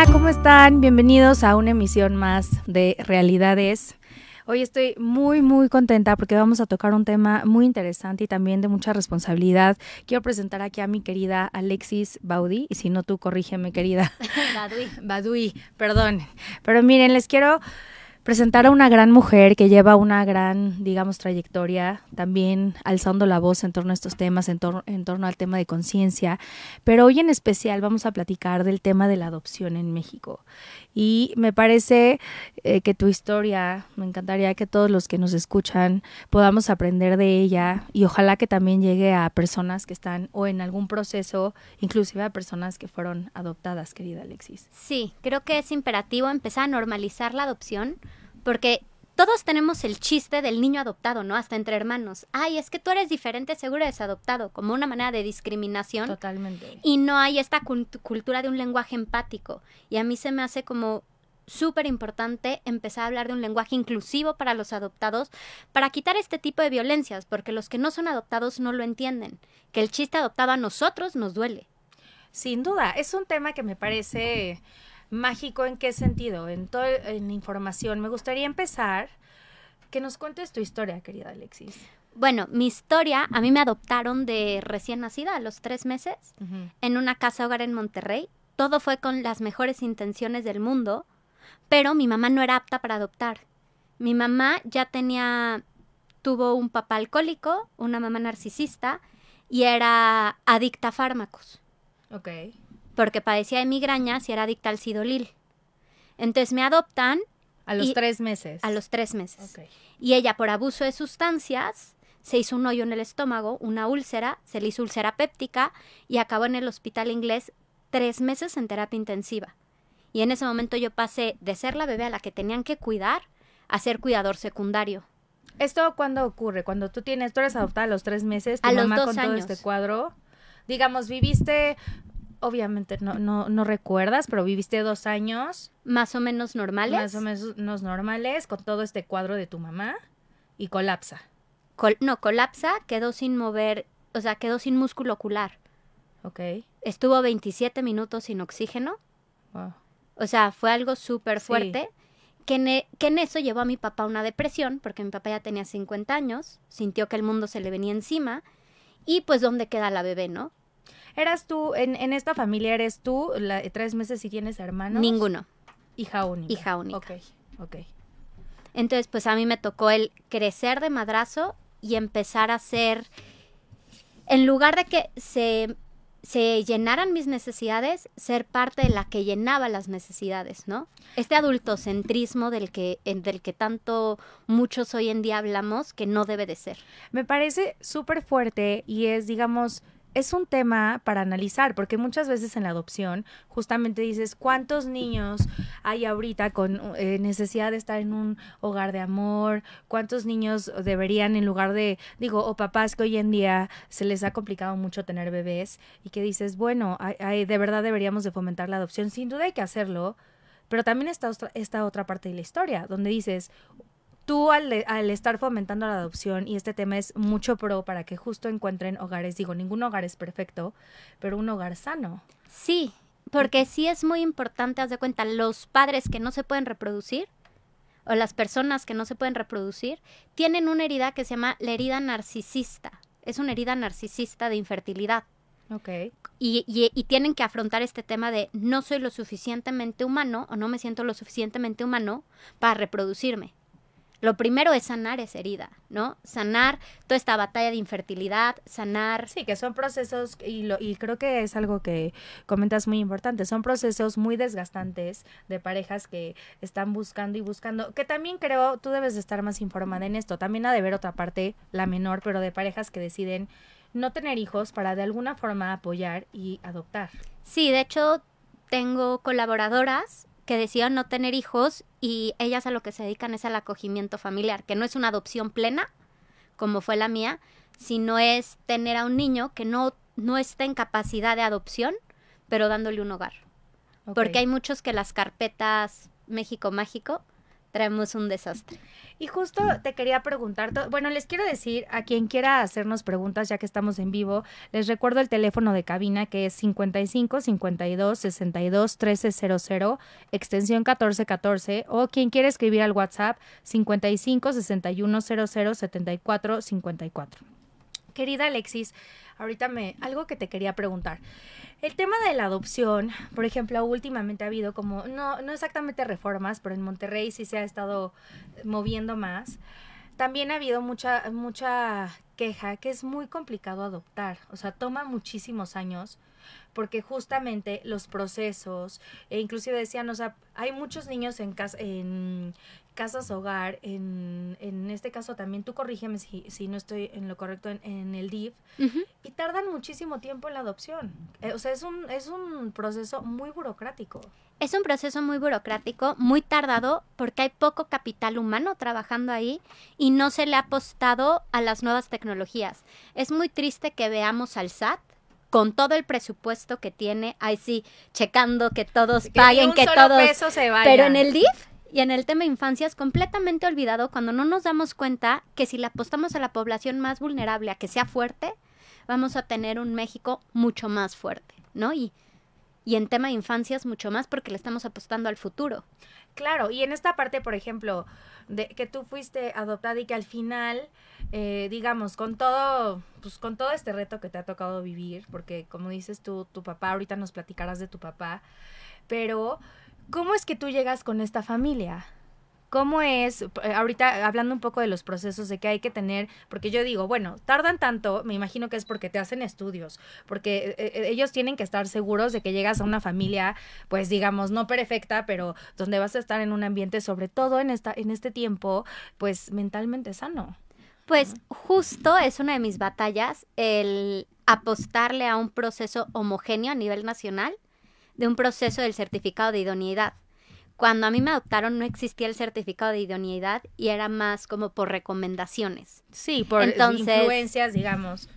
Hola, ¿cómo están? Bienvenidos a una emisión más de Realidades. Hoy estoy muy, muy contenta porque vamos a tocar un tema muy interesante y también de mucha responsabilidad. Quiero presentar aquí a mi querida Alexis Baudi, y si no tú corrígeme, querida. Badui. Badui, perdón. Pero miren, les quiero presentar a una gran mujer que lleva una gran, digamos, trayectoria, también alzando la voz en torno a estos temas, en, en torno al tema de conciencia. Pero hoy en especial vamos a platicar del tema de la adopción en México. Y me parece eh, que tu historia, me encantaría que todos los que nos escuchan podamos aprender de ella y ojalá que también llegue a personas que están o en algún proceso, inclusive a personas que fueron adoptadas, querida Alexis. Sí, creo que es imperativo empezar a normalizar la adopción porque todos tenemos el chiste del niño adoptado, ¿no? Hasta entre hermanos. Ay, es que tú eres diferente, seguro eres adoptado, como una manera de discriminación. Totalmente. Y no hay esta cultura de un lenguaje empático. Y a mí se me hace como súper importante empezar a hablar de un lenguaje inclusivo para los adoptados, para quitar este tipo de violencias, porque los que no son adoptados no lo entienden, que el chiste adoptado a nosotros nos duele. Sin duda, es un tema que me parece mágico en qué sentido, en toda en información. Me gustaría empezar que nos cuentes tu historia, querida Alexis. Bueno, mi historia, a mí me adoptaron de recién nacida, a los tres meses, en una casa hogar en Monterrey. Todo fue con las mejores intenciones del mundo, pero mi mamá no era apta para adoptar. Mi mamá ya tenía, tuvo un papá alcohólico, una mamá narcisista, y era adicta a fármacos. Ok porque padecía de migrañas y era adicta al sidolil. Entonces me adoptan. A los tres meses. A los tres meses. Y ella, por abuso de sustancias, se hizo un hoyo en el estómago, una úlcera, se le hizo úlcera péptica y acabó en el hospital inglés tres meses en terapia intensiva. Y en ese momento yo pasé de ser la bebé a la que tenían que cuidar a ser cuidador secundario. ¿Esto cuándo ocurre? Cuando tú tienes, tú eres adoptada a los tres meses, tu a mamá los dos con todo este cuadro. Digamos, viviste obviamente no, no, no recuerdas, pero viviste dos años. Más o menos normales. Más o menos normales, con todo este cuadro de tu mamá, y colapsa. no, colapsa, quedó sin mover, o sea, quedó sin músculo ocular. Ok. Estuvo 27 minutos sin oxígeno. O sea, fue algo súper fuerte. Que, en, que en eso llevó a mi papá una depresión, porque mi papá ya tenía 50 años, sintió que el mundo se le venía encima, y pues dónde queda la bebé, ¿no? ¿Eras tú, en, en esta familia eres tú, la, tres meses si tienes hermanos? Ninguno. Hija única. Hija única. Ok, ok. Entonces, pues a mí me tocó el crecer de madrazo y empezar a ser, en lugar de que se, se llenaran mis necesidades, ser parte de la que llenaba las necesidades, ¿no? Este adultocentrismo del que, del que tanto muchos hoy en día hablamos, que no debe de ser. Me parece súper fuerte y es, digamos, es un tema para analizar, porque muchas veces en la adopción justamente dices, ¿cuántos niños hay ahorita con eh, necesidad de estar en un hogar de amor? ¿Cuántos niños deberían, en lugar de, digo, o papás que hoy en día se les ha complicado mucho tener bebés y que dices, bueno, hay, de verdad deberíamos de fomentar la adopción? Sin duda hay que hacerlo, pero también está esta otra parte de la historia, donde dices, tú al, estar fomentando la adopción, y este tema es mucho pro para que justo encuentren hogares, digo, ningún hogar es perfecto, pero un hogar sano. Sí, porque sí es muy importante, haz de cuenta, los padres que no se pueden reproducir, o las personas que no se pueden reproducir, tienen una herida que se llama la herida narcisista. Es una herida narcisista de infertilidad. Ok. Y, y, y, tienen que afrontar este tema de no soy lo suficientemente humano o no me siento lo suficientemente humano para reproducirme. Lo primero es sanar esa herida, ¿no? Sanar toda esta batalla de infertilidad, sanar... Sí, que son procesos, y, lo, y creo que es algo que comentas muy importante, son procesos muy desgastantes de parejas que están buscando y buscando, que también creo, tú debes de estar más informada en esto, también ha de ver otra parte, la menor, pero de parejas que deciden no tener hijos para de alguna forma apoyar y adoptar. Sí, de hecho, tengo colaboradoras que decían no tener hijos y ellas a lo que se dedican es al acogimiento familiar, que no es una adopción plena, como fue la mía, sino es tener a un niño que no, no está en capacidad de adopción, pero dándole un hogar. Porque hay muchos que las carpetas México Mágico traemos un desastre. Y justo te quería preguntar, bueno, les quiero decir a quien quiera hacernos preguntas ya que estamos en vivo, les recuerdo el teléfono de cabina que es 55 52 62 1300, extensión 1414 o quien quiera escribir al WhatsApp 55 61 00 74 54. Querida Alexis, ahorita me algo que te quería preguntar. El tema de la adopción, por ejemplo, últimamente ha habido como, no, no exactamente reformas, pero en Monterrey sí se ha estado moviendo más. También ha habido mucha, mucha queja que es muy complicado adoptar, o sea, toma muchísimos años porque justamente los procesos, e inclusive decían, o sea, hay muchos niños en, casa, en casas hogar, en, en este caso también, tú corrígeme si, si no estoy en lo correcto en, el DIF, y tardan muchísimo tiempo en la adopción. Eh, o sea, es un, es un proceso muy burocrático. Es un proceso muy burocrático, muy tardado, porque hay poco capital humano trabajando ahí y no se le ha apostado a las nuevas tecnologías. Es muy triste que veamos al SAT con todo el presupuesto que tiene, ahí sí, checando que todos paguen, que todos... se vaya. Pero en el DIF y en el tema infancia es completamente olvidado cuando no nos damos cuenta que si le apostamos a la población más vulnerable a que sea fuerte, vamos a tener un México mucho más fuerte, ¿no? Y, y en tema de infancia es mucho más porque le estamos apostando al futuro. Claro, y en esta parte, por ejemplo, de que tú fuiste adoptada y que al final, eh, digamos, con todo, pues con todo este reto que te ha tocado vivir, porque como dices tú, tu papá, ahorita nos platicarás de tu papá, pero ¿cómo es que tú llegas con esta familia? ¿Cómo es, eh, ahorita hablando un poco de los procesos de que hay que tener, porque yo digo, bueno, tardan tanto, me imagino que es porque te hacen estudios, porque eh, eh, ellos tienen que estar seguros de que llegas a una familia, pues digamos, no perfecta, pero donde vas a estar en un ambiente, sobre todo en, esta, en este tiempo, pues mentalmente sano. Pues justo es una de mis batallas, el apostarle a un proceso homogéneo a nivel nacional, de un proceso del certificado de idoneidad. Cuando a mí me adoptaron no existía el certificado de idoneidad y era más como por recomendaciones. Sí, por influencias, digamos.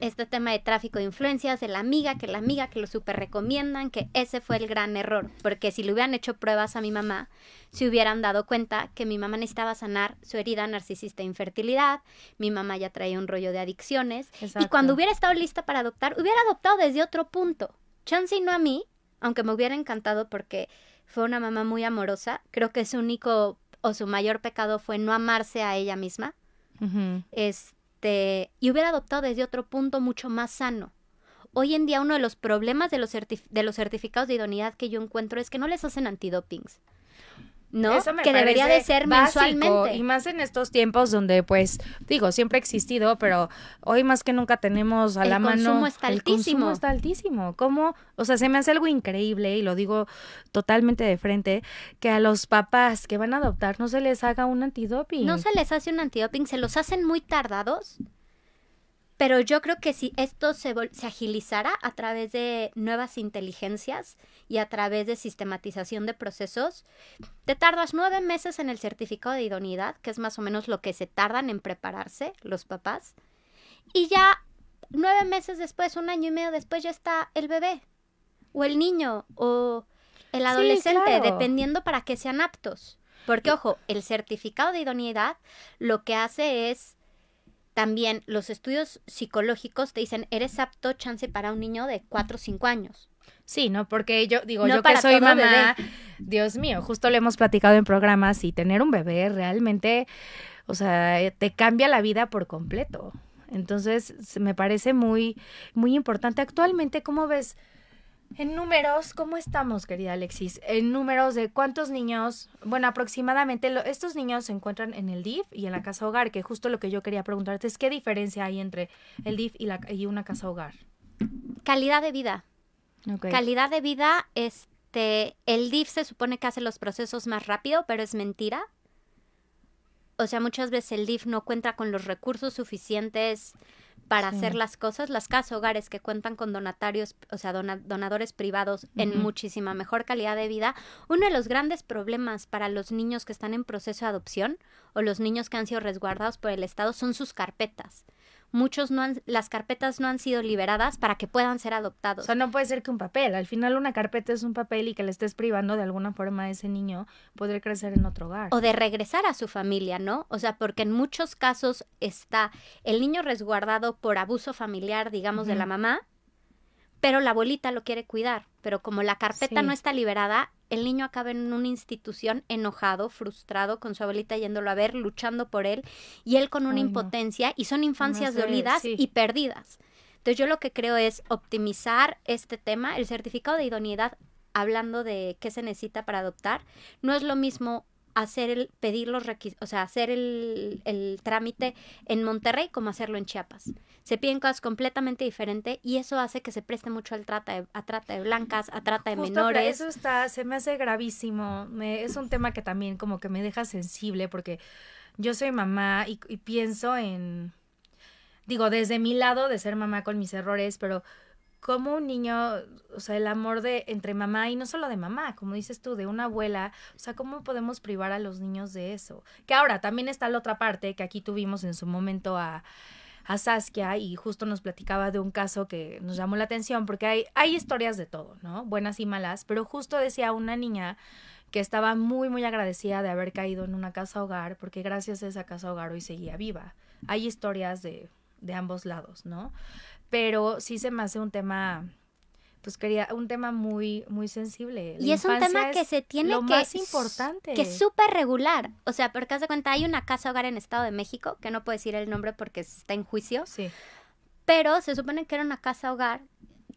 Este tema de tráfico de influencias, de la amiga, que la amiga, que lo super recomiendan, que ese fue el gran error. Porque si le hubieran hecho pruebas a mi mamá, se hubieran dado cuenta que mi mamá necesitaba sanar su herida narcisista de infertilidad, mi mamá ya traía un rollo de adicciones. Y cuando hubiera estado lista para adoptar, hubiera adoptado desde otro punto. Chance y no a mí, aunque me hubiera encantado porque fue una mamá muy amorosa. Creo que su único o su mayor pecado fue no amarse a ella misma. Este, y hubiera adoptado desde otro punto mucho más sano. Hoy en día uno de los problemas de los, de los certificados de idoneidad que yo encuentro es que no les hacen antidopings. ¿No? que debería de ser mensualmente. Y más en estos tiempos donde, pues, digo, siempre ha existido, pero hoy más que nunca tenemos a la mano. El consumo está altísimo. El consumo está altísimo. ¿Cómo? O sea, se me hace algo increíble, y lo digo totalmente de frente, que a los papás que van a adoptar no se les haga un antidoping. No se les hace un antidoping, se los hacen muy tardados pero yo creo que si esto se, se agilizara a través de nuevas inteligencias y a través de sistematización de procesos, te tardas nueve meses en el certificado de idoneidad, que es más o menos lo que se tardan en prepararse los papás, y ya nueve meses después, un año y medio después, ya está el bebé, o el niño, o el adolescente, dependiendo para que sean aptos. Porque, ojo, el certificado de idoneidad lo que hace es también los estudios psicológicos te dicen, eres apto chance para un niño de 4 o 5 años. Sí, ¿no? Porque yo digo, yo que soy mamá, Dios mío, justo le hemos platicado en programas y tener un bebé realmente, o sea, te cambia la vida por completo. Entonces, me parece muy, muy importante. Actualmente, ¿cómo ves? En números, ¿cómo estamos, querida Alexis? En números de cuántos niños, bueno, aproximadamente estos niños se encuentran en el DIF y en la casa hogar, que justo lo que yo quería preguntarte es qué diferencia hay entre el DIF y, la, y una casa hogar. Calidad de vida. Calidad de vida, este, el DIF se supone que hace los procesos más rápido, pero es mentira. O sea, muchas veces el DIF no cuenta con los recursos suficientes para hacer las cosas, las casas hogares que cuentan con donatarios, o sea, donadores privados en muchísima mejor calidad de vida, uno de los grandes problemas para los niños que están en proceso de adopción o los niños que han sido resguardados por el Estado son sus carpetas. Muchos no han, las carpetas no han sido liberadas para que puedan ser adoptados. O sea, no puede ser que un papel. Al final una carpeta es un papel y que le estés privando de alguna forma a ese niño poder crecer en otro hogar. O de regresar a su familia, ¿no? O sea, porque en muchos casos está el niño resguardado por abuso familiar, digamos, de la mamá, pero la abuelita lo quiere cuidar. Pero como la carpeta no está liberada, el niño acaba en una institución enojado, frustrado, con su abuelita yéndolo a ver, luchando por él, y él con una impotencia, y son infancias dolidas y perdidas. Entonces yo lo que creo es optimizar este tema, el certificado de idoneidad, hablando de qué se necesita para adoptar, no es lo mismo hacer el, pedir los requisitos, o sea, hacer el, el, trámite en Monterrey como hacerlo en Chiapas. Se piden cosas completamente diferentes y eso hace que se preste mucho al trata de, a trata de blancas, a trata de menores. Eso está, se me hace gravísimo. es un tema que también como que me deja sensible porque yo soy mamá y, y pienso en, digo, desde mi lado de ser mamá con mis errores, pero como un niño, o sea, el amor de entre mamá y no solo de mamá, como dices tú, de una abuela, o sea, ¿cómo podemos privar a los niños de eso? Que ahora también está la otra parte que aquí tuvimos en su momento a, a Saskia y justo nos platicaba de un caso que nos llamó la atención porque hay, hay historias de todo, ¿no? Buenas y malas, pero justo decía una niña que estaba muy, muy agradecida de haber caído en una casa hogar porque gracias a esa casa hogar hoy seguía viva. Hay historias de, de ambos lados, ¿no? Pero sí se me hace un tema pues quería un tema muy muy sensible. y es un tema que se tiene lo que más importante. Que es súper regular. O sea, por caso de cuenta, hay una casa hogar en Estado de México, que no puedo decir el nombre porque está en juicio. Sí. Pero se supone que era una casa hogar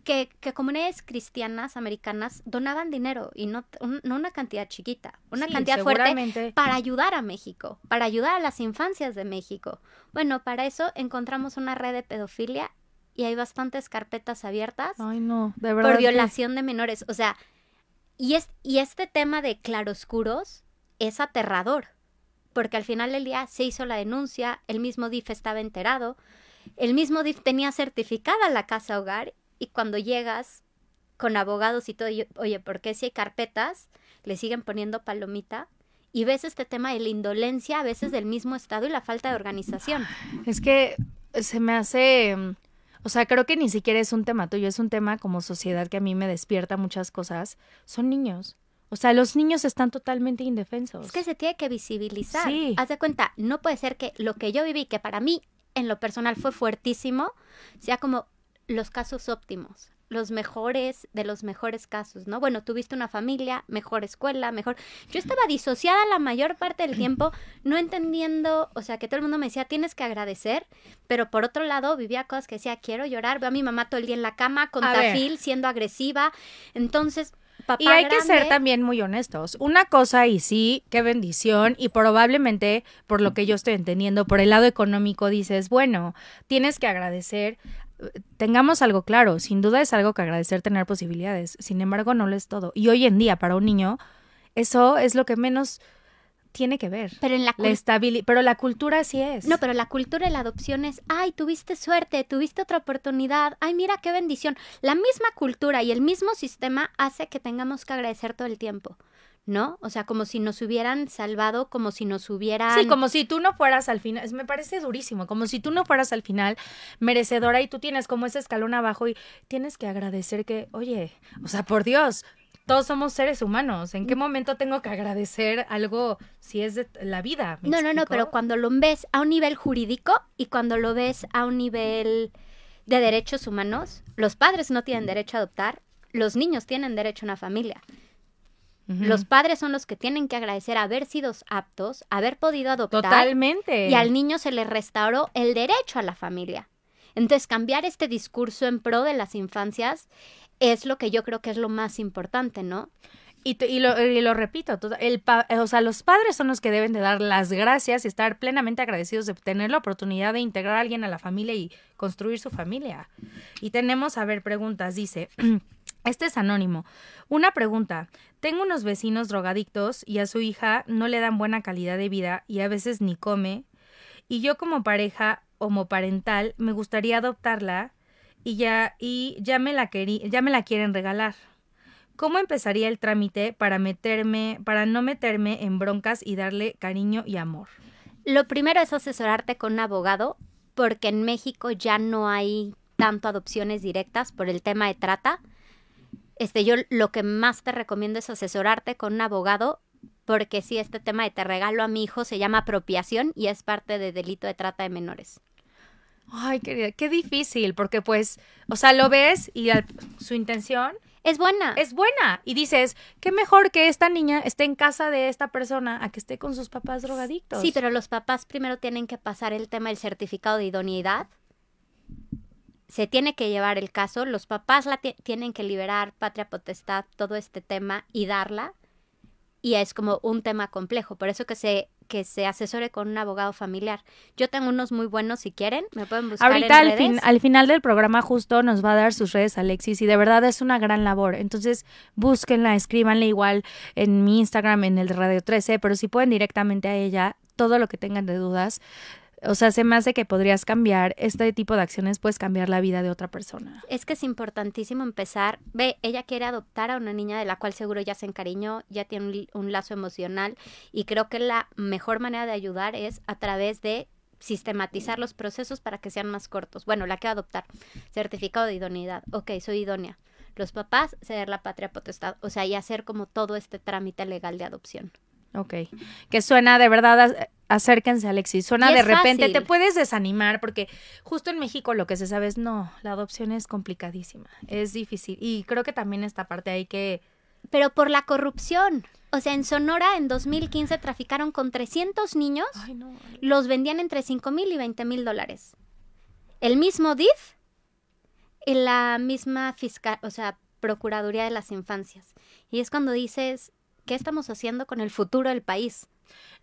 que, que comunidades cristianas americanas donaban dinero y no, no una cantidad chiquita, una cantidad fuerte para ayudar a México, para ayudar a las infancias de México. Bueno, para eso encontramos una red de pedofilia y hay bastantes carpetas abiertas Ay, no, de verdad por violación de menores. O sea, y, es, y este tema de claroscuros es aterrador, porque al final del día se hizo la denuncia, el mismo DIF estaba enterado, el mismo DIF tenía certificada la casa hogar y cuando llegas con abogados y todo, oye, ¿por qué si hay carpetas le siguen poniendo palomita? Y ves este tema de la indolencia a veces del mismo Estado y la falta de organización. Es que se me hace o sea, creo que ni siquiera es un tema tuyo, es un tema como sociedad que a mí me despierta muchas cosas. Son niños. O sea, los niños están totalmente indefensos. Es que se tiene que visibilizar. Sí. Haz de cuenta, no puede ser que lo que yo viví, que para mí en lo personal fue fuertísimo, sea como los casos óptimos los mejores de los mejores casos, ¿no? Bueno, tuviste una familia, mejor escuela, mejor... Yo estaba disociada la mayor parte del tiempo, no entendiendo, o sea, que todo el mundo me decía, tienes que agradecer, pero por otro lado vivía cosas que decía, quiero llorar, veo a mi mamá todo el día en la cama con tafil, siendo agresiva, entonces... Papá y hay que ser también muy honestos. Una cosa y sí, qué bendición y probablemente por lo que yo estoy entendiendo, por el lado económico dices, bueno, tienes que agradecer tengamos algo claro, sin duda es algo que agradecer tener posibilidades, sin embargo no lo es todo. Y hoy en día para un niño eso es lo que menos tiene que ver. Pero en la, pero la cultura sí es. No, pero la cultura de la adopción es, ay, tuviste suerte, tuviste otra oportunidad, ay, mira qué bendición. La misma cultura y el mismo sistema hace que tengamos que agradecer todo el tiempo. ¿no? O sea, como si nos hubieran salvado, como si nos hubieran... Sí, como si tú no fueras al final, me parece durísimo, como si tú no fueras al final merecedora y tú tienes como ese escalón abajo y tienes que agradecer que, oye, o sea, por Dios, todos somos seres humanos. ¿En qué mm. momento tengo que agradecer algo si es de la vida? No, no, no, pero cuando lo ves a un nivel jurídico y cuando lo ves a un nivel de derechos humanos, los padres no tienen derecho a adoptar, los niños tienen derecho a una familia. Los padres son los que tienen que agradecer haber sido aptos, haber podido adoptar. Totalmente. Y al niño se le restauró el derecho a la familia. Entonces, cambiar este discurso en pro de las infancias es lo que yo creo que es lo más importante, ¿no? Y, y, lo, y lo, repito, el o sea, los padres son los que deben de dar las gracias y estar plenamente agradecidos de tener la oportunidad de integrar a alguien a la familia y construir su familia. Y tenemos, a ver, preguntas, dice, este es anónimo. Una pregunta, tengo unos vecinos drogadictos y a su hija no le dan buena calidad de vida y a veces ni come, y yo como pareja homoparental me gustaría adoptarla y ya, y ya me la ya me la quieren regalar. ¿Cómo empezaría el trámite para meterme, para no meterme en broncas y darle cariño y amor? Lo primero es asesorarte con un abogado porque en México ya no hay tanto adopciones directas por el tema de trata. Este, yo lo que más te recomiendo es asesorarte con un abogado, porque si este tema de te regalo a mi hijo se llama apropiación y es parte de delito de trata de menores. Ay, querida, qué difícil, porque pues, o sea, lo ves y su intención es buena. Es buena. Y dices, qué mejor que esta niña esté en casa de esta persona a que esté con sus papás drogadictos. Sí, pero los papás primero tienen que pasar el tema del certificado de idoneidad. Se tiene que llevar el caso, los papás la tienen que liberar, patria potestad, todo este tema y darla. Y es como un tema complejo. Por eso que se que se asesore con un abogado familiar. Yo tengo unos muy buenos si quieren, me pueden buscar Ahorita en al, Fin, al final del programa justo nos va a dar sus redes Alexis y de verdad es una gran labor. Entonces búsquenla, escríbanle igual en mi Instagram, en el Radio 13, pero si pueden directamente a ella, todo lo que tengan de dudas o sea, se me hace que podrías cambiar este tipo de acciones, puedes cambiar la vida de otra persona. Es que es importantísimo empezar. Ve, ella quiere adoptar a una niña de la cual seguro ya se encariñó, ya tiene un, lazo emocional y creo que la mejor manera de ayudar es a través de sistematizar los procesos para que sean más cortos. Bueno, la que adoptar. Certificado de idoneidad. Ok, soy idónea. Los papás, ceder la patria potestad. O sea, y hacer como todo este trámite legal de adopción. Ok. Que suena de verdad, acérquense Alexis, suena de repente, te puedes desanimar porque justo en México lo que se sabe es no, la adopción es complicadísima, es difícil. Y creo que también esta parte hay que... Pero por la corrupción. O sea, en Sonora en 2015 traficaron con 300 niños, los vendían entre 5 mil y 20 mil dólares. El mismo DIF y la misma fiscal, o sea, Procuraduría de las Infancias. Y es cuando dices, ¿qué estamos haciendo con el futuro del país?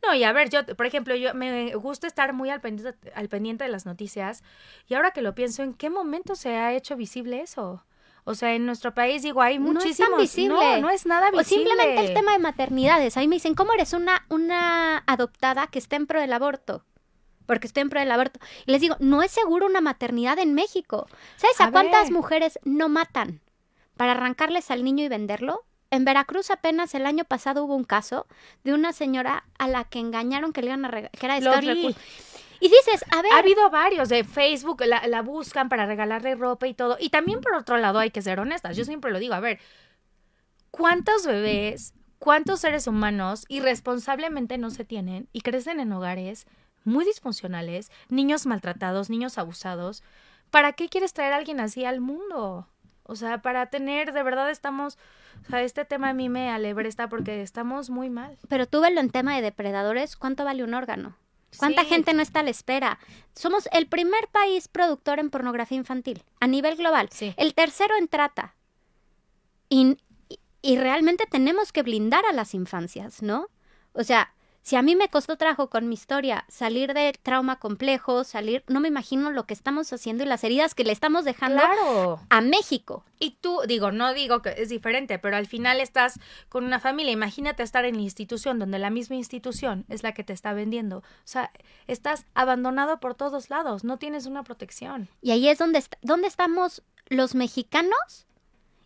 No, y a ver, yo, por ejemplo, yo me gusta estar muy al pendiente, al pendiente de las noticias y ahora que lo pienso, ¿en qué momento se ha hecho visible eso? O sea, en nuestro país, digo, hay muchísimos... No es visible. No, no es nada visible. O simplemente el tema de maternidades. Ahí me dicen, ¿cómo eres una, una adoptada que está en pro del aborto? Porque estoy en pro del aborto. Y les digo, no es seguro una maternidad en México. ¿Sabes a, cuántas mujeres no matan para arrancarles al niño y venderlo? En Veracruz apenas el año pasado hubo un caso de una señora a la que engañaron que le iban a que era de Y dices, a ver. Ha habido varios de Facebook, la, la, buscan para regalarle ropa y todo. Y también por otro lado hay que ser honestas. Yo siempre lo digo, a ver, ¿cuántos bebés, cuántos seres humanos irresponsablemente no se tienen y crecen en hogares muy disfuncionales, niños maltratados, niños abusados? ¿Para qué quieres traer a alguien así al mundo? O sea, para tener, de verdad estamos, o sea, este tema a mí me alebresta porque estamos muy mal. Pero tú velo en tema de depredadores, ¿cuánto vale un órgano? ¿Cuánta gente no está a la espera? Somos el primer país productor en pornografía infantil a nivel global. El tercero en trata. Y, y realmente tenemos que blindar a las infancias, ¿no? O sea, si a mí me costó trabajo con mi historia salir del trauma complejo, salir, no me imagino lo que estamos haciendo y las heridas que le estamos dejando a México. Y tú, digo, no digo que es diferente, pero al final estás con una familia. Imagínate estar en la institución donde la misma institución es la que te está vendiendo. O sea, estás abandonado por todos lados, no tienes una protección. Y ahí es donde, donde estamos los mexicanos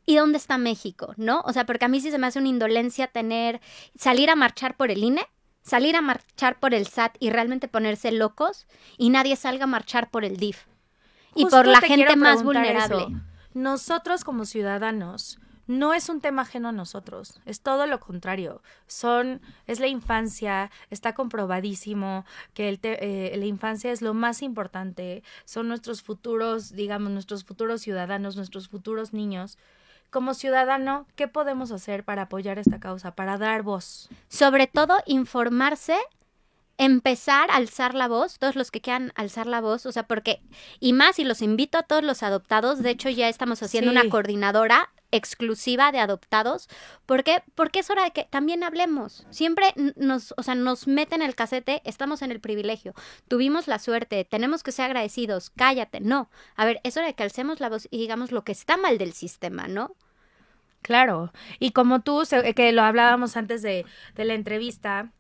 ¿y dónde está México? ¿No? O sea, porque a mí sí se me hace una indolencia tener, salir a marchar por el INE salir a marchar por el SAT y realmente ponerse locos y nadie salga a marchar por el DIF y por la gente más vulnerable. Nosotros como ciudadanos no es un tema ajeno a nosotros, es todo lo contrario. Son, es la infancia, está comprobadísimo que el eh, la infancia es lo más importante, son nuestros futuros, digamos, nuestros futuros ciudadanos, nuestros futuros niños como ciudadano, ¿qué podemos hacer para apoyar esta causa, para dar voz? Sobre todo, informarse, empezar a alzar la voz, todos los que quieran alzar la voz, o sea, porque, y más, y los invito a todos los adoptados, de hecho ya estamos haciendo una coordinadora exclusiva de adoptados, porque porque es hora de que también hablemos. Siempre nos, o sea, nos meten el casete, estamos en el privilegio. Tuvimos la suerte, tenemos que ser agradecidos. Cállate, no. A ver, es hora de que alcemos la voz y digamos lo que está mal del sistema, ¿no? Claro. Y como tú que lo hablábamos antes de, de la entrevista,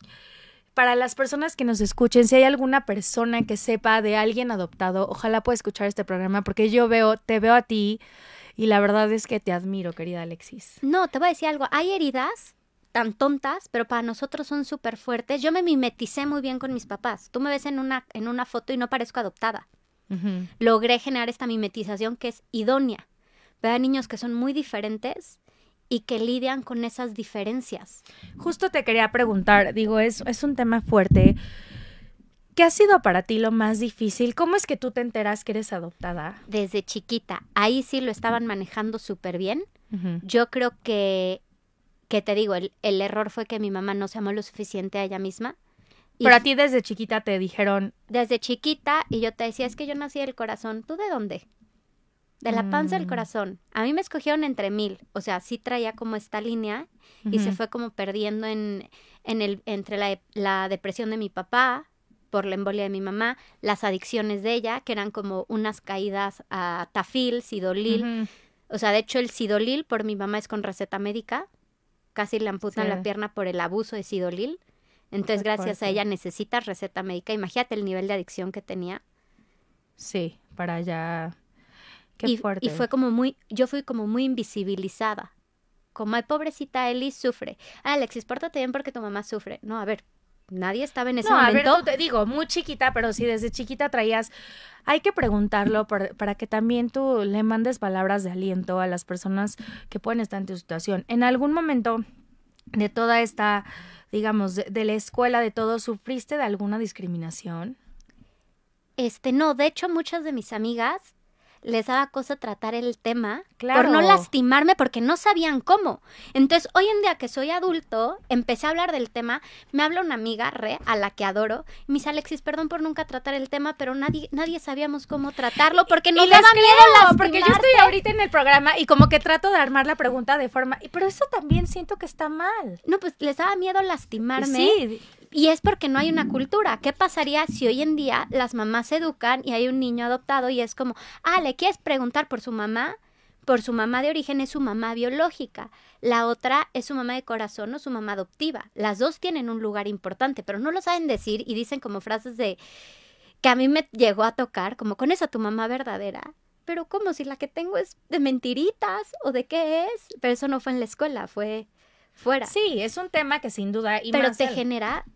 para las personas que nos escuchen, si hay alguna persona que sepa de alguien adoptado, ojalá pueda escuchar este programa porque yo veo, te veo a ti y la verdad es que te admiro, querida Alexis. No, te voy a decir algo. Hay heridas tan tontas, pero para nosotros son súper fuertes. Yo me mimeticé muy bien con mis papás. Tú me ves en una, en una foto y no parezco adoptada. logré generar esta mimetización que es idónea. Pero hay niños que son muy diferentes y que lidian con esas diferencias. Justo te quería preguntar, digo, es, es un tema fuerte. ¿Qué ha sido para ti lo más difícil? ¿Cómo es que tú te enteras que eres adoptada? Desde chiquita. Ahí sí lo estaban manejando súper bien. Yo creo que, que te digo, el, el, error fue que mi mamá no se amó lo suficiente a ella misma. Pero a ti desde chiquita te dijeron. Desde chiquita, y yo te decía, es que yo nací del corazón. ¿Tú de dónde? De la panza del mm. corazón. A mí me escogieron entre mil. O sea, sí traía como esta línea y se fue como perdiendo en, en el, entre la, la, depresión de mi papá por la embolia de mi mamá, las adicciones de ella, que eran como unas caídas a tafil, sidolil. O sea, de hecho, el sidolil por mi mamá es con receta médica. Casi le amputan la pierna por el abuso de sidolil. Entonces, gracias a ella necesitas receta médica. Imagínate el nivel de adicción que tenía. Sí, para ya Qué y, fuerte. Y fue como muy, yo fui como muy invisibilizada. Como, ay, pobrecita Eli sufre. Ah, Alexis, pórtate bien porque tu mamá sufre. No, a ver, nadie estaba en ese momento. A ver, te digo, muy chiquita, pero si desde chiquita traías, hay que preguntarlo para que también tú le mandes palabras de aliento a las personas que pueden estar en tu situación. En algún momento de toda esta, digamos, de la escuela, de todo, ¿sufriste de alguna discriminación? Este, no, de hecho, muchas de mis amigas les daba cosa tratar el tema por no lastimarme porque no sabían cómo. Entonces, hoy en día que soy adulto, empecé a hablar del tema, me habla una amiga, Re, a la que adoro, y me dice, Alexis, perdón por nunca tratar el tema, pero nadie, nadie sabíamos cómo tratarlo porque no daba miedo Porque yo estoy ahorita en el programa y como que trato de armar la pregunta de forma, pero eso también siento que está mal. No, pues les daba miedo lastimarme. Sí. Y es porque no hay una cultura. ¿Qué pasaría si hoy en día las mamás se educan y hay un niño adoptado y es como, ah, le quieres preguntar por su mamá? Por su mamá de origen es su mamá biológica. La otra es su mamá de corazón o su mamá adoptiva. Las dos tienen un lugar importante, pero no lo saben decir y dicen como frases de que a mí me llegó a tocar, como con esa tu mamá verdadera. Pero como si la que tengo es de mentiritas o de qué es. Pero eso no fue en la escuela, fue fuera. Sí, es un tema que sin duda... Y pero te genera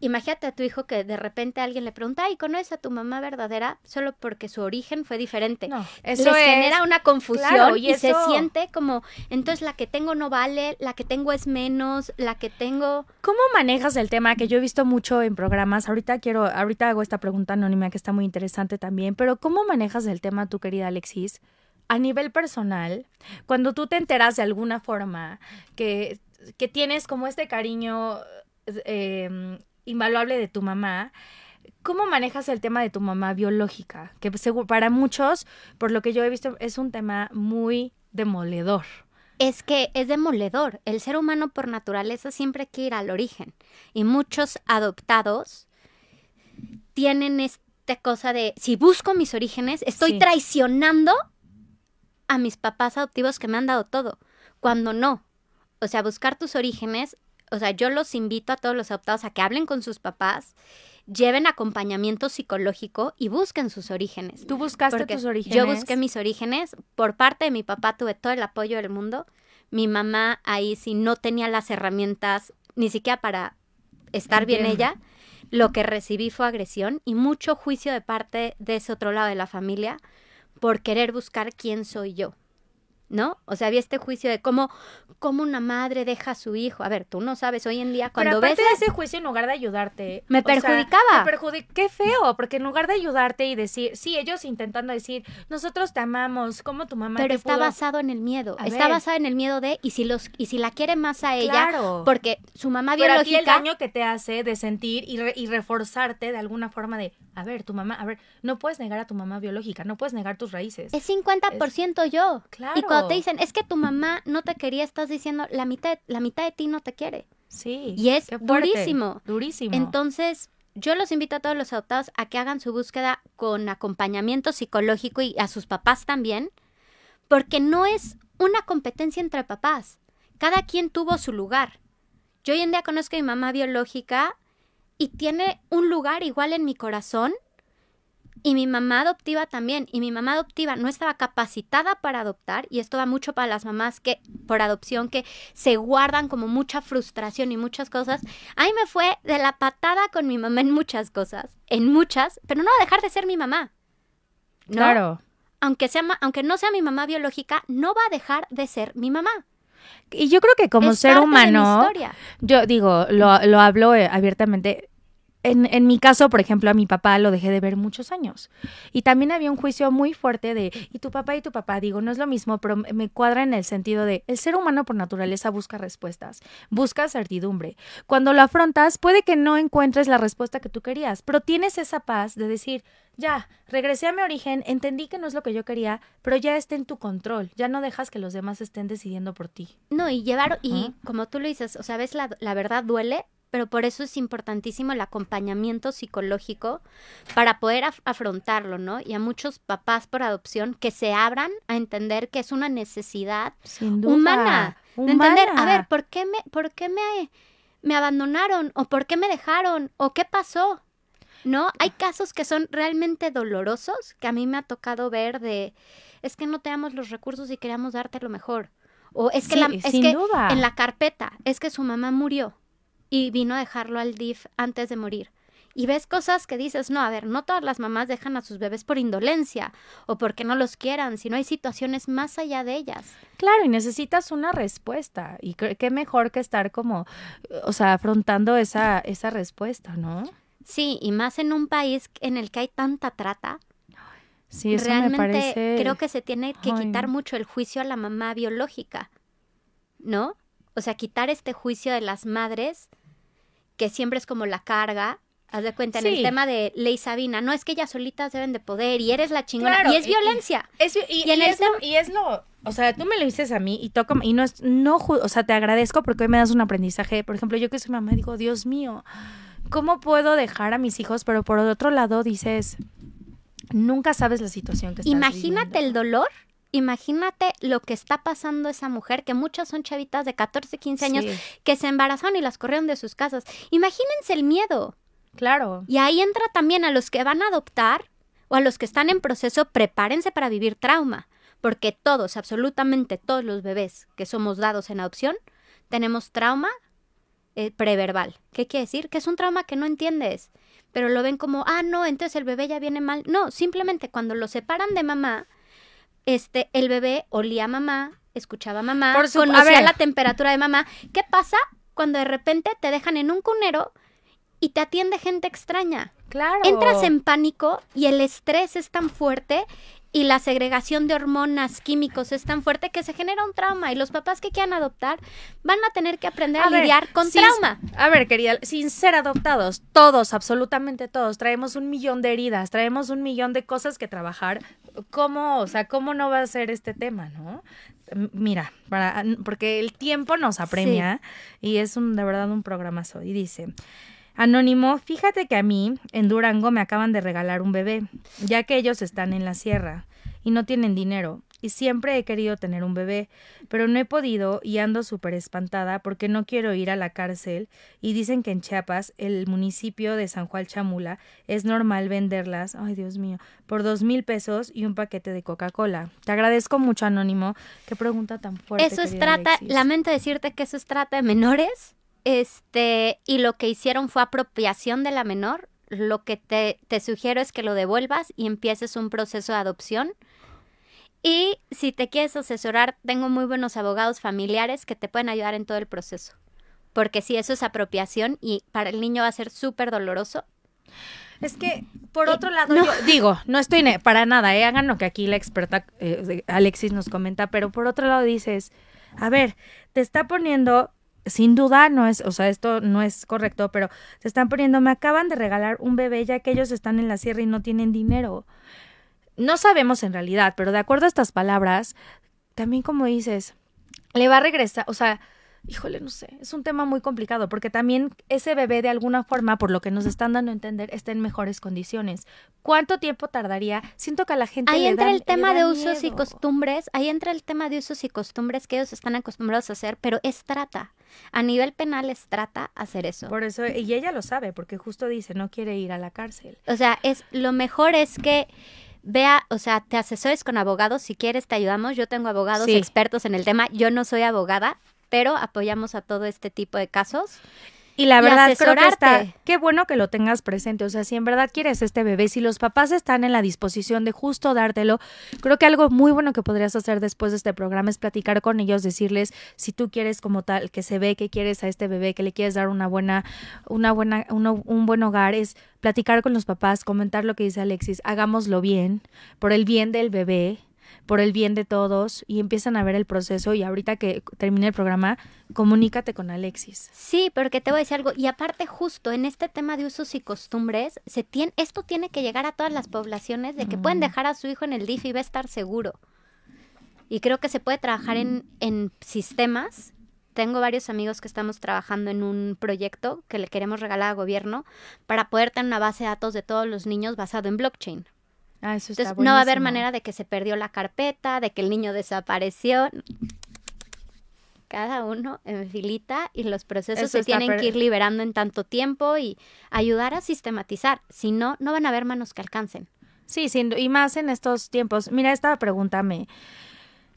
Imagínate a tu hijo que de repente alguien le pregunta, ay, ¿conoces a tu mamá verdadera? Solo porque su origen fue diferente. No, eso Les genera una confusión y, se siente como, entonces la que tengo no vale, la que tengo es menos, la que tengo... ¿Cómo manejas el tema que yo he visto mucho en programas? Ahorita quiero, ahorita hago esta pregunta anónima que está muy interesante también, pero ¿cómo manejas el tema tu querida Alexis? A nivel personal, cuando tú te enteras de alguna forma que, que tienes como este cariño eh, invaluable de tu mamá. ¿Cómo manejas el tema de tu mamá biológica? Que para muchos, por lo que yo he visto, es un tema muy demoledor. Es que es demoledor. El ser humano por naturaleza siempre quiere ir al origen. Y muchos adoptados tienen esta cosa de, si busco mis orígenes, estoy traicionando a mis papás adoptivos que me han dado todo. Cuando no. O sea, buscar tus orígenes o sea, yo los invito a todos los adoptados a que hablen con sus papás, lleven acompañamiento psicológico y busquen sus orígenes. ¿Tú buscaste tus orígenes? Yo busqué mis orígenes. Por parte de mi papá tuve todo el apoyo del mundo. Mi mamá ahí sí no tenía las herramientas ni siquiera para estar bien ella. Lo que recibí fue agresión y mucho juicio de parte de ese otro lado de la familia por querer buscar quién soy yo. ¿No? O sea, había este juicio de cómo, cómo una madre deja a su hijo. A ver, tú no sabes hoy en día cuando Pero ves ese juicio en lugar de ayudarte, me perjudicaba. me qué feo, porque en lugar de ayudarte y decir, sí, ellos intentando decir, nosotros te amamos, como tu mamá Pero está basado en el miedo. está basado en el miedo de y si los y si la quiere más a ella, porque su mamá biológica Pero el daño que te hace de sentir y, y reforzarte de alguna forma de, a ver, tu mamá, a ver, no puedes negar a tu mamá biológica, no puedes negar tus raíces. Es 50% yo. Claro te dicen, es que tu mamá no te quería, estás diciendo, la mitad, la mitad de ti no te quiere. Sí. Y es durísimo. Durísimo. Entonces, yo los invito a todos los adoptados a que hagan su búsqueda con acompañamiento psicológico y a sus papás también, porque no es una competencia entre papás. Cada quien tuvo su lugar. Yo hoy en día conozco a mi mamá biológica y tiene un lugar igual en mi corazón y mi mamá adoptiva también. Y mi mamá adoptiva no estaba capacitada para adoptar. Y esto va mucho para las mamás que, por adopción, que se guardan como mucha frustración y muchas cosas. A mí me fue de la patada con mi mamá en muchas cosas. En muchas, pero no va a dejar de ser mi mamá. ¿no? Claro. Aunque, sea, aunque no sea mi mamá biológica, no va a dejar de ser mi mamá. Y yo creo que como Es ser humano, historia. yo digo, lo, lo hablo eh, abiertamente. En, en mi caso, por ejemplo, a mi papá lo dejé de ver muchos años. Y también había un juicio muy fuerte de, y tu papá y tu papá, digo, no es lo mismo, pero me- cuadra en el sentido de, el ser humano por naturaleza busca respuestas, busca certidumbre. Cuando lo afrontas, puede que no encuentres la respuesta que tú querías, pero tienes esa paz de decir, ya, regresé a mi origen, entendí que no es lo que yo quería, pero ya está en tu control, ya no dejas que los demás estén decidiendo por ti. No, y llevar, y como tú lo dices, o sea, ves, la, la verdad duele, pero por eso es importantísimo el acompañamiento psicológico para poder af- afrontarlo, ¿no? Y a muchos papás por adopción que se abran a entender que es una necesidad Sin duda. humana. De entender, a ver, ¿por qué me, por qué me, me abandonaron? ¿O por qué me dejaron? ¿O qué pasó? ¿No? Hay casos que son realmente dolorosos que a mí me ha tocado ver de, es que no te damos los recursos y queríamos darte lo mejor. O es que, Sí, la, es sin que duda. en la carpeta, es que su mamá murió y vino a dejarlo al DIF antes de morir. Y ves cosas que dices, no, a ver, no todas las mamás dejan a sus bebés por indolencia o porque no los quieran, sino hay situaciones más allá de ellas. Claro, y necesitas una respuesta. Y qué mejor que estar como, o sea, afrontando esa, esa respuesta, ¿no? Sí, y más en un país en el que hay tanta trata, Sí, eso realmente me parece. creo que se tiene que Ay, quitar mucho el juicio a la mamá biológica, ¿no? O sea, quitar este juicio de las madres, que siempre es como la carga. Haz de cuenta, en el tema de Ley Sabina, no es que ellas solitas deben de poder y eres la chingona. Claro, y es y- y- violencia. Es- y, Y en es lo, y es lo- o sea, tú me lo dices a mí y toco, y no es, no, o sea, te agradezco porque hoy me das un aprendizaje. Por ejemplo, yo que soy mamá digo, Dios mío, ¿cómo puedo dejar a mis hijos? Pero por otro lado dices, nunca sabes la situación que estás Imagínate el dolor, imagínate lo que está pasando esa mujer, que muchas son chavitas de 14, 15 años Sí, que se embarazaron y las corrieron de sus casas. Imagínense el miedo. claro. Y ahí entra también a los que van a adoptar o a los que están en proceso, prepárense para vivir trauma, porque todos, absolutamente todos los bebés que somos dados en adopción, tenemos trauma eh, preverbal. ¿Qué quiere decir? Que es un trauma que no entiendes, pero lo ven como, ah, no, entonces el bebé ya viene mal. No, simplemente cuando lo separan de mamá, este, el bebé olía a mamá, escuchaba a mamá, Por su- conocía la temperatura de mamá. ¿Qué pasa cuando de repente te dejan en un cunero y te atiende gente extraña? Claro. Entras en pánico y el estrés es tan fuerte y la segregación de hormonas, químicos es tan fuerte que se genera un trauma y los papás que quieran adoptar van a tener que aprender a, ver, lidiar con sin- trauma. A ver, querida, sin ser adoptados, todos, absolutamente todos, traemos un millón de heridas, traemos un millón de cosas que trabajar. ¿Cómo, o sea, cómo no va a ser este tema, no? Mira, para, porque el tiempo nos apremia y es un, de verdad un programazo. Y dice, Anónimo, fíjate que a mí, en Durango, me acaban de regalar un bebé, ya que ellos están en la sierra y no tienen dinero. Y siempre he querido tener un bebé, pero no he podido y ando súper espantada porque no quiero ir a la cárcel. Y dicen que en Chiapas, el municipio de San Juan Chamula, es normal venderlas, ay Dios mío, por dos mil pesos y un paquete de Coca-Cola. Te agradezco mucho, Anónimo. Qué pregunta tan fuerte. Eso es trata, Alexis. lamento decirte que eso es trata de menores, este, y lo que hicieron fue apropiación de la menor. Lo que te, te sugiero es que lo devuelvas y empieces un proceso de adopción. Y si te quieres asesorar, tengo muy buenos abogados familiares que te pueden ayudar en todo el proceso. Porque si eso es apropiación y para el niño va a ser súper doloroso. Es que, por Eh, otro lado, no. yo digo, no estoy para nada, eh, hagan lo que aquí la experta eh, Alexis nos comenta, pero por otro lado dices, a ver, te está poniendo, sin duda no es, o sea, esto no es correcto, pero te están poniendo, me acaban de regalar un bebé ya que ellos están en la sierra y no tienen dinero. No sabemos en realidad, pero de acuerdo a estas palabras, también como dices, le va a regresar, o sea, híjole, no sé, es un tema muy complicado porque también ese bebé de alguna forma, por lo que nos están dando a entender, está en mejores condiciones. ¿Cuánto tiempo tardaría? Siento que a la gente Ahí le entra da- el tema de usos y costumbres, ahí entra el tema de usos y costumbres que ellos están acostumbrados a hacer, pero es trata. A nivel penal es trata hacer eso. Por eso, y ella lo sabe, porque justo dice, no quiere ir a la cárcel. O sea, es lo mejor es que vea, o sea, te asesores con abogados, si quieres te ayudamos. Yo tengo abogados Sí. expertos en el tema, yo no soy abogada, pero apoyamos a todo este tipo de casos. Y la verdad creo que está, qué bueno que lo tengas presente, o sea, si en verdad quieres este bebé, si los papás están en la disposición de justo dártelo, creo que algo muy bueno que podrías hacer después de este programa es platicar con ellos, decirles si tú quieres como tal, que se ve que quieres a este bebé, que le quieres dar una buena, una buena, uno- un buen hogar, es platicar con los papás, comentar lo que dice Alexis, hagámoslo bien, por el bien del bebé, por el bien de todos, y empiezan a ver el proceso, y ahorita que termine el programa, comunícate con Alexis. Sí, porque te voy a decir algo. Y aparte, justo en este tema de usos y costumbres, se tiene, esto tiene que llegar a todas las poblaciones de que pueden dejar a su hijo en el DIF y va a estar seguro. Y creo que se puede trabajar en, en sistemas. Tengo varios amigos que estamos trabajando en un proyecto que le queremos regalar al gobierno para poder tener una base de datos de todos los niños basado en blockchain. Ah, eso está Entonces, no va a haber manera de que se perdió la carpeta, de que el niño desapareció. Cada uno en filita y los procesos Eso se tienen que ir liberando en tanto tiempo y ayudar a sistematizar. Si no, no van a haber manos que alcancen. Sí, du- y más en estos tiempos. Mira, esta pregunta me,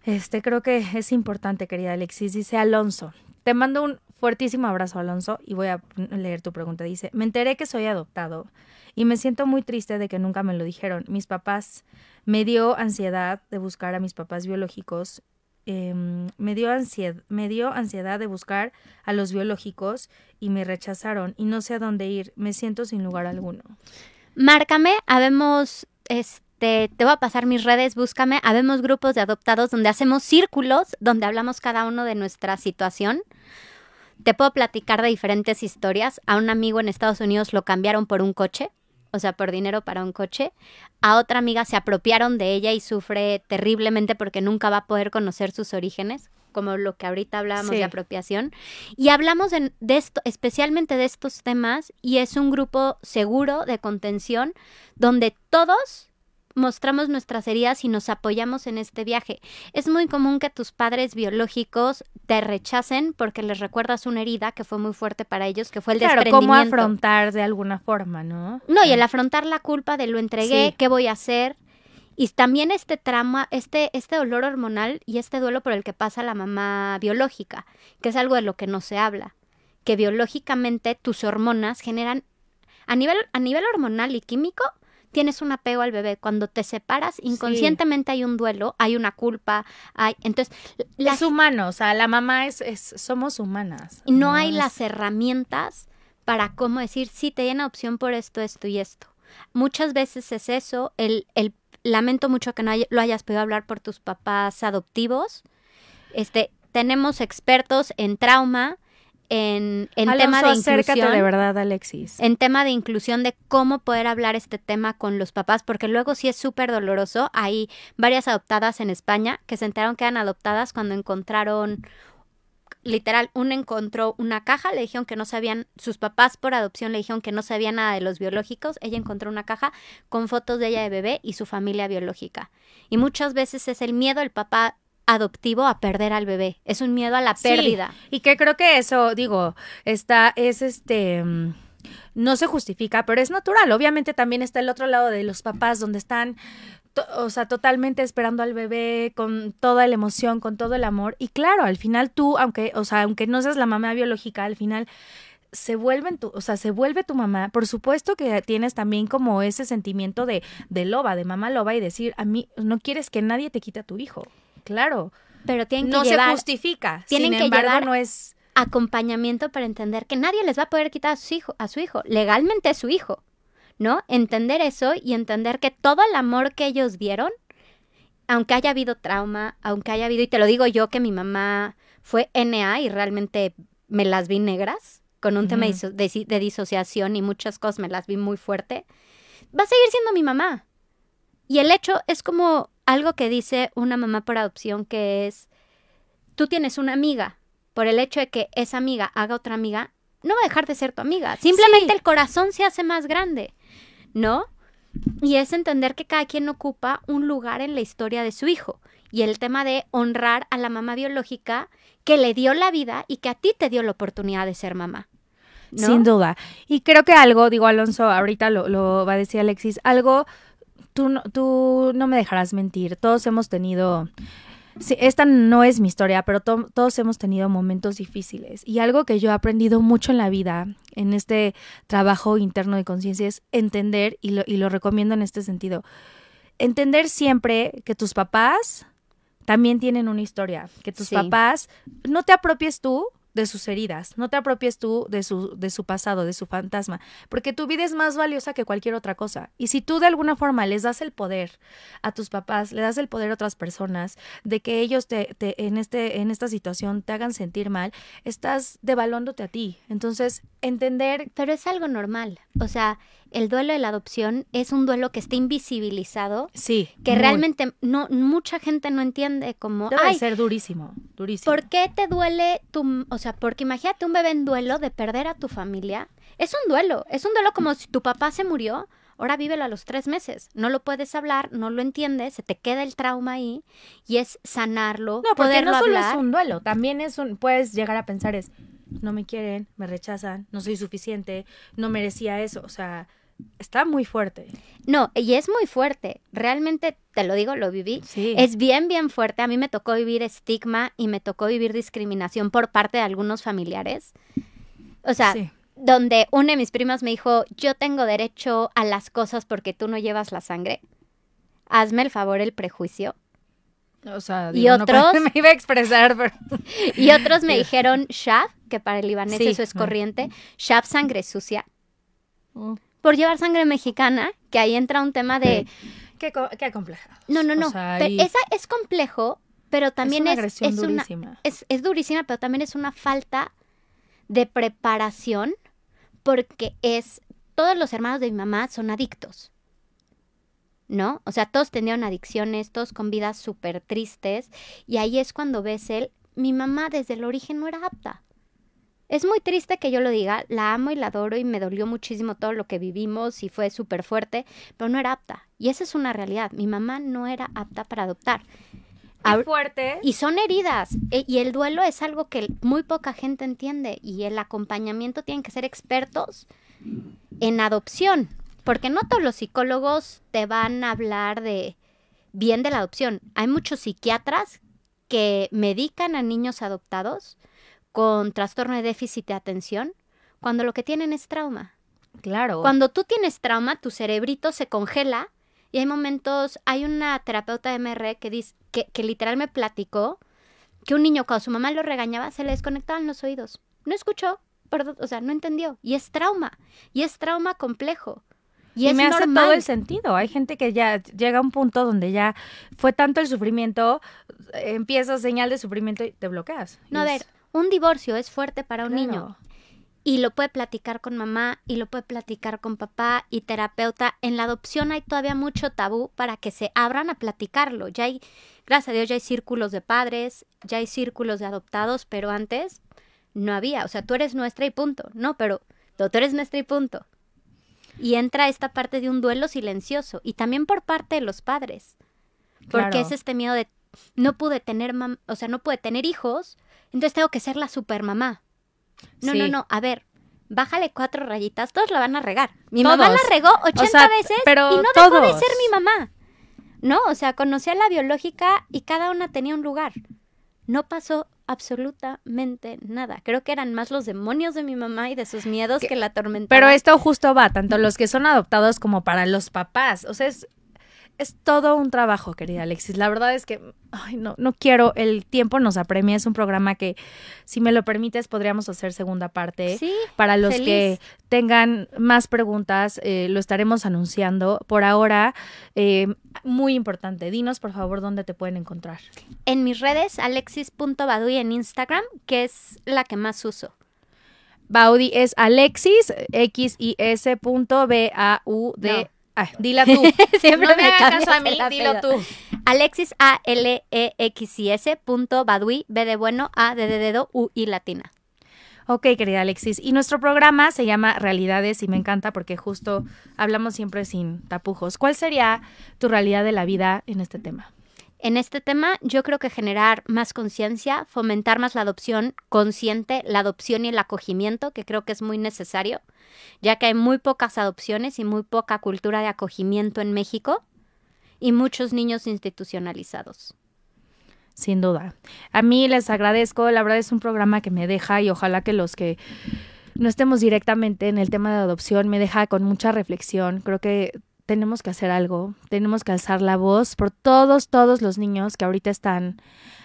este, creo que es importante, querida Alexis. Dice Alonso, te mando un fuertísimo abrazo, Alonso, y voy a leer tu pregunta. Dice, me enteré que soy adoptado y me siento muy triste de que nunca me lo dijeron. Mis papás, me dio ansiedad de buscar a mis papás biológicos. em, me, dio ansiedad, me dio ansiedad de buscar a los biológicos y me rechazaron y no sé a dónde ir. Me siento sin lugar alguno. Márcame, habemos, este, te voy a pasar mis redes, búscame, habemos grupos de adoptados donde hacemos círculos, donde hablamos cada uno de nuestra situación. Te puedo platicar de diferentes historias. A un amigo en Estados Unidos lo cambiaron por un coche, o sea, por dinero para un coche. A otra amiga se apropiaron de ella y sufre terriblemente porque nunca va a poder conocer sus orígenes, como lo que ahorita hablábamos Sí. de apropiación. Y hablamos de, de esto, especialmente de estos temas, y es un grupo seguro de contención donde todos mostramos nuestras heridas y nos apoyamos en este viaje. Es muy común que tus padres biológicos te rechacen porque les recuerdas una herida que fue muy fuerte para ellos, que fue el Claro, cómo desprendimiento. afrontar de alguna forma, ¿no? No, y el afrontar la culpa de lo entregué, Sí. qué voy a hacer. Y también este trauma, este, este dolor hormonal y este duelo por el que pasa la mamá biológica, que es algo de lo que no se habla. Que biológicamente tus hormonas generan, a nivel, a nivel hormonal y químico, tienes un apego al bebé. Cuando te separas, inconscientemente hay un duelo, hay una culpa, hay. Entonces, la Es humano, o sea, la mamá es, es somos humanas. y no hay Es- las herramientas para cómo decir, sí, te llena opción por esto, esto y esto. Muchas veces es eso, el, el lamento mucho que no hay- lo hayas podido hablar por tus papás adoptivos. Este, tenemos expertos en trauma, en, en Alonso, tema de acércate inclusión. de verdad, Alexis. En tema de inclusión, de cómo poder hablar este tema con los papás, porque luego sí es súper doloroso. Hay varias adoptadas en España que se enteraron que eran adoptadas cuando encontraron, literal, una encontró una caja, le dijeron que no sabían, sus papás por adopción le dijeron que no sabía nada de los biológicos, ella encontró una caja con fotos de ella de bebé y su familia biológica. Y muchas veces es el miedo del papá adoptivo a perder al bebé, es un miedo a la Sí, pérdida. y que creo que eso, digo, está, es este, mm, no se justifica, pero es natural. Obviamente también está el otro lado de los papás donde están, o sea, totalmente esperando al bebé con toda la emoción, con todo el amor. Y claro, al final tú, aunque, o sea, aunque no seas la mamá biológica, al final se vuelven tu, o sea, se vuelve tu mamá. Por supuesto que tienes también como ese sentimiento de, de loba, de mamá loba y decir, a mí no quieres que nadie te quite a tu hijo. Claro. Pero tienen que no se llevar justifica. tienen Sin que embargo, llevar- no es. acompañamiento para entender que nadie les va a poder quitar a su hijo, a su hijo. Legalmente es su hijo, ¿no? Entender eso y entender que todo el amor que ellos dieron, aunque haya habido trauma, aunque haya habido, y te lo digo yo que mi mamá fue NA y realmente me las vi negras, con un tema de disociación y muchas cosas me las vi muy fuerte, va a seguir siendo mi mamá. Y el hecho es como algo que dice una mamá por adopción que es, tú tienes una amiga, por el hecho de que esa amiga haga otra amiga, no va a dejar de ser tu amiga. Simplemente Sí. el corazón se hace más grande, ¿no? Y es entender que cada quien ocupa un lugar en la historia de su hijo. Y el tema de honrar a la mamá biológica que le dio la vida y que a ti te dio la oportunidad de ser mamá. ¿no? Sin duda. Y creo que algo, digo, Alonso, ahorita lo, lo va a decir Alexis, algo, tú no, tú no me dejarás mentir. Todos hemos tenido Sí, esta no es mi historia, pero todos hemos tenido momentos difíciles. Y algo que yo he aprendido mucho en la vida, en este trabajo interno de conciencia, es entender, y lo, y lo recomiendo en este sentido, entender siempre que tus papás también tienen una historia, que tus papás no te apropies tú de sus heridas, no te apropies tú de su, de su pasado, de su fantasma, porque tu vida es más valiosa que cualquier otra cosa. Y si tú de alguna forma les das el poder a tus papás, le das el poder a otras personas de que ellos te, te en, este, en esta situación te hagan sentir mal, estás devaluándote a ti. Entonces, entender... Pero es algo normal. O sea, el duelo de la adopción es un duelo que está invisibilizado. Sí. Que realmente no, mucha gente no entiende como. Debe ser durísimo, durísimo. ¿Por qué te duele tu. O sea, porque imagínate un bebé en duelo de perder a tu familia. Es un duelo. Es un duelo como si tu papá se murió. Ahora vívelo a los tres meses. No lo puedes hablar, no lo entiendes, se te queda el trauma ahí y es sanarlo. No, porque no solo es un duelo, también es un. Puedes llegar a pensar es. No me quieren, me rechazan, no soy suficiente, no merecía eso. O sea, está muy fuerte. No, y es muy fuerte. Realmente, te lo digo, lo viví. Sí. Es bien, bien fuerte. A mí me tocó vivir estigma y me tocó vivir discriminación por parte de algunos familiares. O sea, donde una de mis primas me dijo, yo tengo derecho a las cosas porque tú no llevas la sangre. Hazme el favor el prejuicio. O sea, y otros me iba a expresar, y otros me dijeron Shab, que para el libanés eso es corriente, Shab sangre sucia. Mm por llevar sangre mexicana, que ahí entra un tema de... Qué, complejo. No, no, no. esa es complejo, pero también es, una es, es durísima. es, es durísima, pero también es una falta de preparación porque es todos los hermanos de mi mamá son adictos. ¿No? O sea, todos tenían adicciones, todos con vidas súper tristes. Y ahí es cuando ves él, mi mamá desde el origen no era apta. Es muy triste que yo lo diga, la amo y la adoro y me dolió muchísimo todo lo que vivimos y fue súper fuerte, pero no era apta. Y esa es una realidad. Mi mamá no era apta para adoptar. Qué fuerte. Y son heridas. E, y el duelo es algo que muy poca gente entiende. Y el acompañamiento tienen que ser expertos en adopción. Porque no todos los psicólogos te van a hablar de bien de la adopción. Hay muchos psiquiatras que medican a niños adoptados con trastorno de déficit de atención cuando lo que tienen es trauma. Claro. Cuando tú tienes trauma, tu cerebrito se congela y hay momentos, hay una terapeuta de MR que, dice, que, que literal me platicó que un niño cuando su mamá lo regañaba se le desconectaban los oídos. No escuchó, perdón, o sea, no entendió. Y es trauma, y es trauma complejo. Y, me hace todo el sentido. Hay gente que ya llega a un punto donde ya fue tanto el sufrimiento, empieza señal de sufrimiento y te bloqueas. No, a ver, un divorcio es fuerte para un niño y lo puede platicar con mamá y lo puede platicar con papá y terapeuta. En la adopción hay todavía mucho tabú para que se abran a platicarlo. Ya hay, gracias a Dios, ya hay círculos de padres, ya hay círculos de adoptados, pero antes no había. O sea, tú eres nuestra y punto. No, pero tú eres nuestra y punto. Y entra esta parte de un duelo silencioso y también por parte de los padres. Porque es este miedo de no pude tener, o sea, no pude tener hijos entonces tengo que ser la supermamá. No, no, no, a ver, bájale cuatro rayitas, todos la van a regar. Mi mamá la regó 80 veces pero y no dejó de ser mi mamá. No, o sea, conocía la biológica y cada una tenía un lugar. No pasó absolutamente nada. Creo que eran más los demonios de mi mamá y de sus miedos que la atormentaban. Pero esto justo va, tanto los que son adoptados como para los papás. O sea, es, es todo un trabajo, querida Alexis. La verdad es que, ay, no, no quiero, el tiempo nos apremia, es un programa que, si me lo permites, podríamos hacer segunda parte. Sí, Para los que tengan más preguntas, eh, lo estaremos anunciando. Por ahora, eh, muy importante, dinos por favor dónde te pueden encontrar. En mis redes, alexis.baduy en Instagram, que es la que más uso. Baudi es Alexis, X I S B A U D Ah, dila tú. Siempre no me, hagas caso a mí, dilo tú. Alexis A L E X I S punto Badui B de bueno A de dedo U y latina. Ok, querida Alexis. Y nuestro programa se llama Realidades y me encanta porque justo hablamos siempre sin tapujos. ¿Cuál sería tu realidad de la vida en este tema? En este tema yo creo que generar más conciencia, fomentar más la adopción consciente, la adopción y el acogimiento, que creo que es muy necesario, ya que hay muy pocas adopciones y muy poca cultura de acogimiento en México y muchos niños institucionalizados. Sin duda. A mí les agradezco, la verdad es un programa que me deja y ojalá que los que no estemos directamente en el tema de adopción me deja con mucha reflexión. Creo que tenemos que hacer algo, tenemos que alzar la voz por todos, todos los niños que ahorita están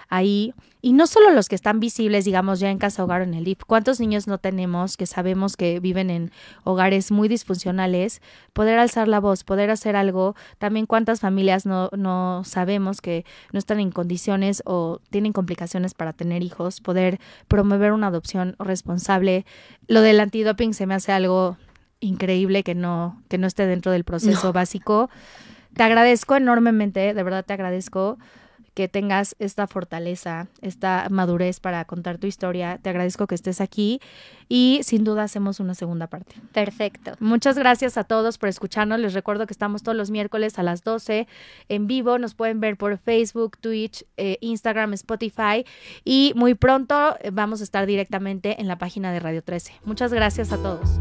ahí. Y no solo los que están visibles, digamos, ya en casa hogar o en el DIP. ¿Cuántos niños no tenemos que sabemos que viven en hogares muy disfuncionales? Poder alzar la voz, poder hacer algo. También cuántas familias no, no sabemos que no están en condiciones o tienen complicaciones para tener hijos. Poder promover una adopción responsable. Lo del antidoping se me hace algo increíble que no, que no esté dentro del proceso básico. Te agradezco enormemente, de verdad te agradezco que tengas esta fortaleza, esta madurez para contar tu historia. Te agradezco que estés aquí y sin duda hacemos una segunda parte. Perfecto. Muchas gracias a todos por escucharnos. Les recuerdo que estamos todos los miércoles a las 12 en vivo. Nos pueden ver por Facebook, Twitch, eh, Instagram, Spotify y muy pronto eh, vamos a estar directamente en la página de Radio 13. Muchas gracias a todos.